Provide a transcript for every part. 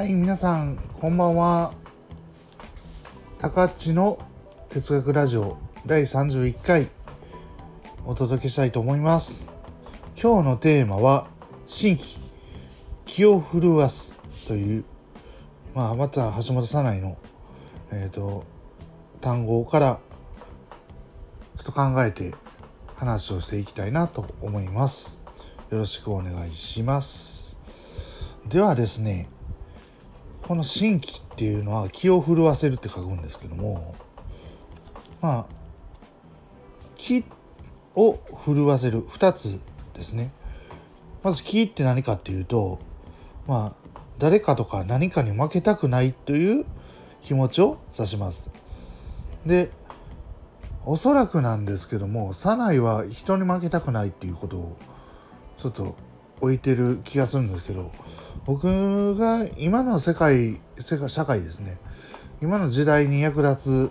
はい皆さんこんばんは。高知の哲学ラジオ第31回お届けしたいと思います。今日のテーマは新規気を震わすというまあまた橋本さないのえっ、ー、と単語からちょっと考えて話をしていきたいなと思います。よろしくお願いします。ではですねこの新規っていうのは気を震わせるって書くんですけどもまあ気を震わせる2つですね。まず気って何かっていうとまあ誰かとか何かに負けたくないという気持ちを指します。でおそらくなんですけどもサナイは人に負けたくないっていうことをちょっと置いてる気がするんですけど僕が今の世界世界社会ですね今の時代に役立つ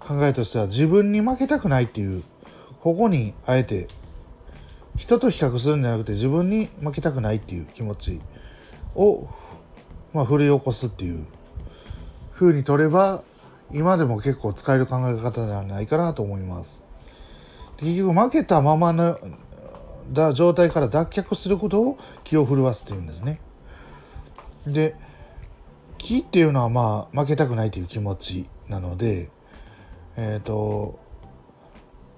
考えとしては自分に負けたくないっていうここにあえて人と比較するんじゃなくて自分に負けたくないっていう気持ちを、まあ、奮い起こすっていう風に取れば今でも結構使える考え方じゃないかなと思います。結局負けたままのだ状態から脱却することを気を震わすっていうんですね。で気っていうのはまあ負けたくないという気持ちなのでえっ、ー、と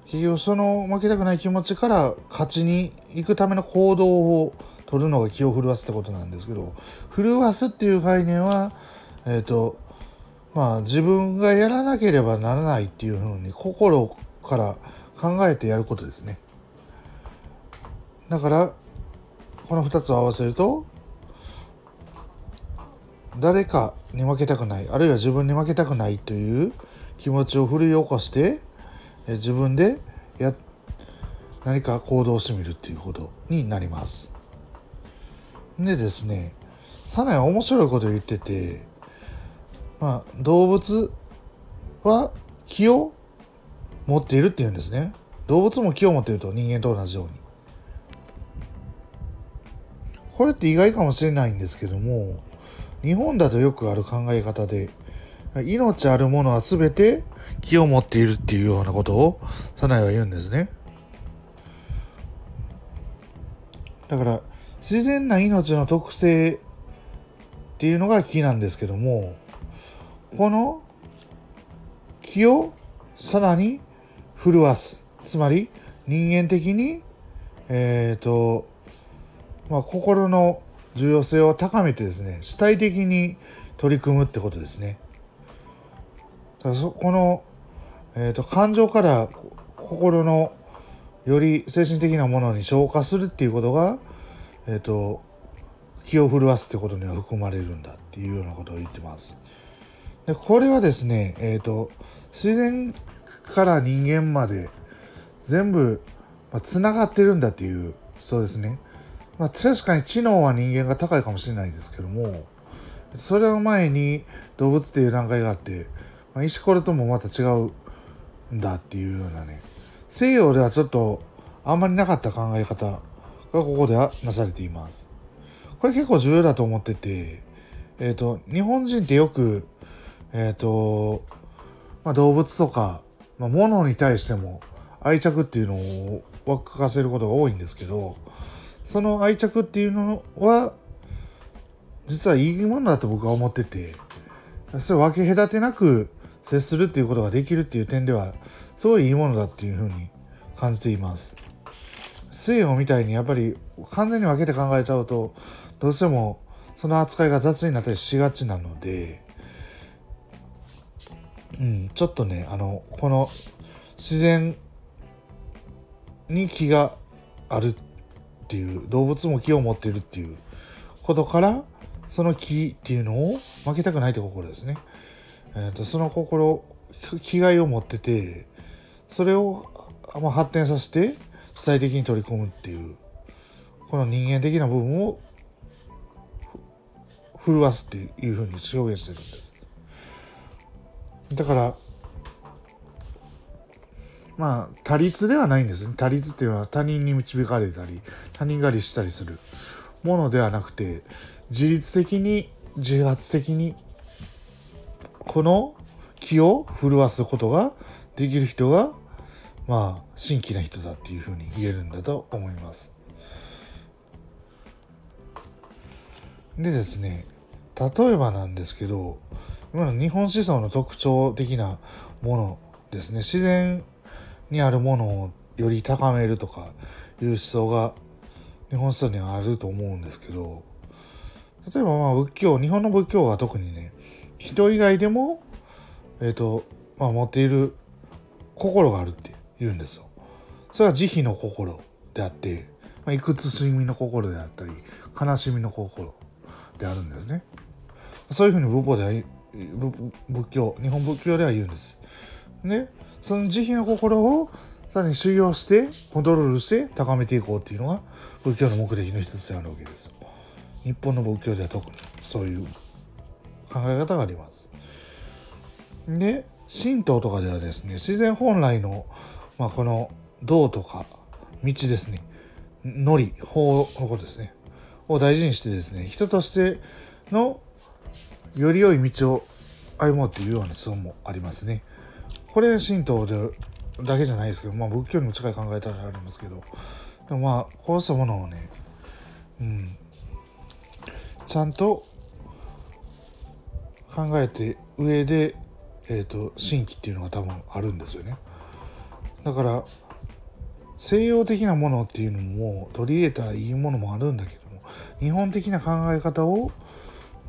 結局その負けたくない気持ちから勝ちに行くための行動を取るのが気を震わすってことなんですけど震わすっていう概念はえっ、ー、とまあ自分がやらなければならないっていうふうに心から考えてやることですね。だからこの2つを合わせると誰かに負けたくないあるいは自分に負けたくないという気持ちを奮い起こして自分でや何か行動してみるっていうことになります。でですねサナは面白いこと言っててまあ動物は気を持っているっていうんですね。動物も気を持っていると人間と同じように。これって意外かもしれないんですけども日本だとよくある考え方で命あるものは全て気を持っているっていうようなことを早苗は言うんですね。だから自然な命の特性っていうのが気なんですけどもこの気をさらに震わす。つまり人間的にえっ、ー、とまあ、心の重要性を高めてですね主体的に取り組むってことですね。だそこの、えーと、感情から心のより精神的なものに消化するっていうことが、えーと、気を震わすってことには含まれるんだっていうようなことを言ってます。でこれはですね、えーと、自然から人間まで全部つな、まあ、がってるんだっていうそうですねまあ、確かに知能は人間が高いかもしれないですけども、それの前に動物っていう段階があって、まあ、石ころともまた違うんだっていうようなね、西洋ではちょっとあんまりなかった考え方がここではなされています。これ結構重要だと思ってて、えっ、ー、と、日本人ってよく、えっ、ー、と、まあ、動物とか、まあ、物に対しても愛着っていうのを湧かせることが多いんですけど、その愛着っていうのは実はいいものだと僕は思っててそれ分け隔てなく接するっていうことができるっていう点ではすごいいいものだっていうふうに感じています。西洋みたいにやっぱり完全に分けて考えちゃうとどうしてもその扱いが雑になったりしがちなのでうんちょっとねあのこの自然に気があるっっていう動物も気を持ってるっていうことからその気っていうのを負けたくないって心ですね。えーと、その心気概を持っててそれを、まあ、発展させて主体的に取り込むっていうこの人間的な部分を震わすっていうふうに表現してるんです。だからまあ他律ではないんですね他律っていうのは他人に導かれたり他人狩りしたりするものではなくて自律的に自発的にこの気を震わすことができる人がまあ新規な人だっていうふうに言えるんだと思います。でですね例えばなんですけど今の日本思想の特徴的なものですね自然にあるものをより高めるとかいう思想が日本思想にはあると思うんですけど例えばまあ仏教日本の仏教は特にね人以外でもえっ、ー、とまあ持っている心があるって言うんですよ。それは慈悲の心であって、まあ、いくつしみの心であったり悲しみの心であるんですね。そういうふうに仏法では仏教日本仏教では言うんです。ねその慈悲の心をさらに修行してコントロールして高めていこうっていうのが仏教の目的の一つであるわけです。日本の仏教では特にそういう考え方があります。で神道とかではですね自然本来の、まあ、この道とか道ですねのり法のことですねを大事にしてですね人としてのより良い道を歩もうというような思想もありますね。これ神道でだけじゃないですけど、まあ仏教にも近い考え方がありますけど、でもまあこうしたものをね、うん、ちゃんと考えて上で、えっ、ー、と新規っていうのが多分あるんですよね。だから西洋的なものっていうのも取り入れたらいいものもあるんだけども日本的な考え方をも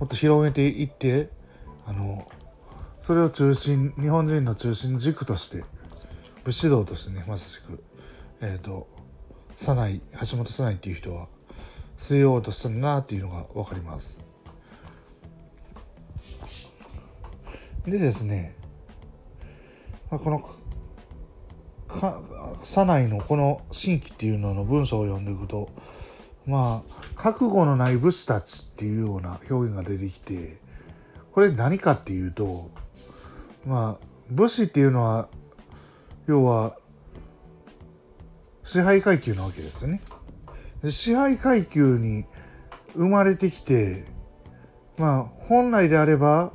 っと広げていってあのそれを中心日本人の中心軸として武士道としてねまさしくえっ、ー、と早苗橋本早苗っていう人は据えようとしたんだなっていうのが分かります。でですねこの早苗のこの新規っていうのの文章を読んでいくとまあ覚悟のない武士たちっていうような表現が出てきてこれ何かっていうとまあ武士っていうのは要は支配階級なわけですよね。支配階級に生まれてきてまあ本来であれば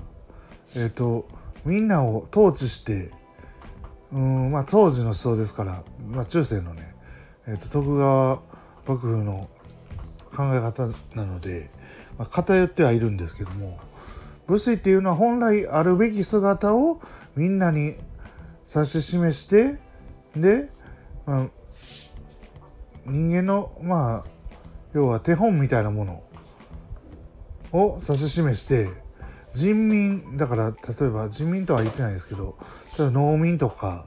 えっ、ー、とみんなを統治してうんまあ当時の思想ですから、まあ、中世のね、えーと徳川幕府の考え方なので、まあ、偏ってはいるんですけども武士っていうのは本来あるべき姿をみんなに指し示してで、まあ、人間のまあ要は手本みたいなものを指し示して人民だから例えば人民とは言ってないですけど農民とか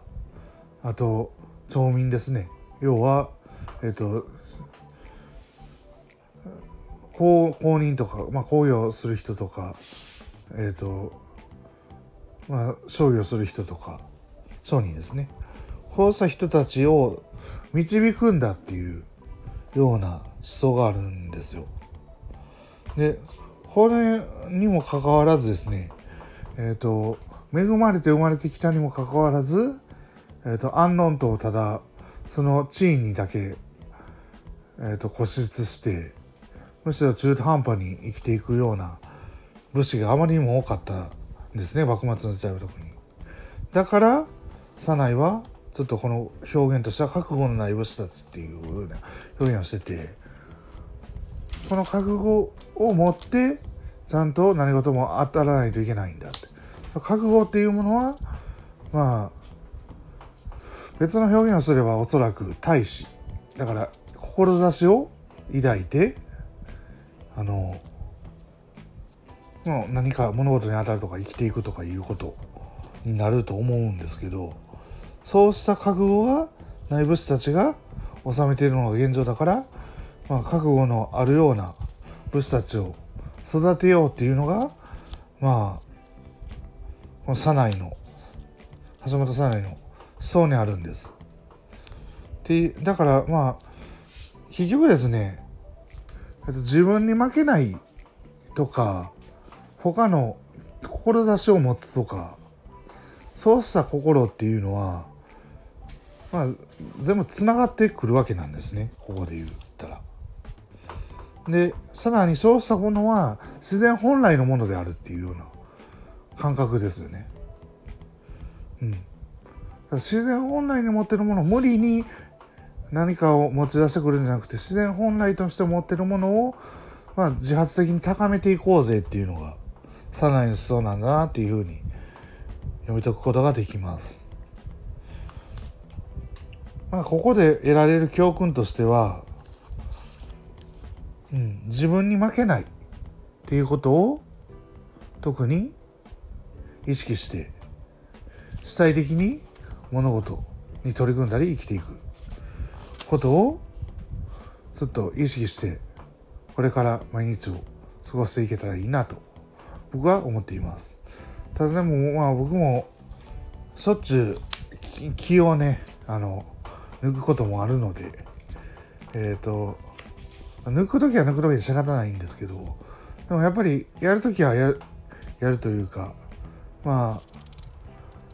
あと町民ですね。要はえっ、と公公認とか、まあ、公用する人とか、えっ、ー、と、まあ、商業する人とか、商人ですね。こうした人たちを導くんだっていうような思想があるんですよ。で、これにもかかわらずですね、えっ、ー、と、恵まれて生まれてきたにもかかわらず、えっ、ー、と、安穏とただ、その地位にだけ、えっ、と、固執して、むしろ中途半端に生きていくような武士があまりにも多かったんですね幕末の時代は特に。だから早苗はちょっとこの表現としては覚悟のない武士たちっていうような表現をしててこの覚悟を持ってちゃんと何事も当たらないといけないんだって覚悟っていうものはまあ別の表現をすればおそらく大使だから志を抱いてあの何か物事に当たるとか生きていくとかいうことになると思うんですけどそうした覚悟が内部士たちが治めているのが現状だから、まあ、覚悟のあるような武士たちを育てようっていうのがまあこの早苗の橋本早苗の思想にあるんです。でだからまあ結局ですね自分に負けないとか他の志を持つとかそうした心っていうのはまあ全部つながってくるわけなんですねここで言ったら。でさらにそうしたものは自然本来のものであるっていうような感覚ですよね。うん、自然本来に持ってるものを無理に何かを持ち出してくるんじゃなくて自然本来として持ってるものを、まあ、自発的に高めていこうぜっていうのがさらにそうなんだなっていうふうに読み解くことができます。まあ、ここで得られる教訓としては、うん、自分に負けないっていうことを特に意識して主体的に物事に取り組んだり生きていくことをちょっと意識してこれから毎日を過ごしていけたらいいなと僕は思っています。ただでもまあ僕もしょっちゅう気をねあの抜くこともあるのでえっ、ー、と抜く時は抜く時で仕方ないんですけどでもやっぱりやる時はやるやるというかまあ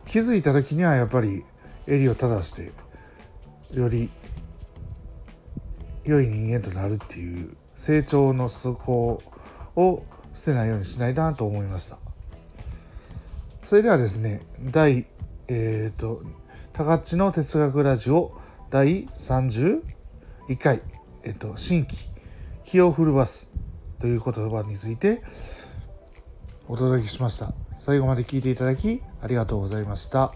気づいた時にはやっぱり襟を正してより良い人間となるっていう成長の素行を捨てないようにしないなと思いましたそれではですね第えっ、ー、と高知の哲学ラジオ第31回えっ、ー、と新規気を震わすという言葉についてお届けしました最後まで聞いていただきありがとうございました。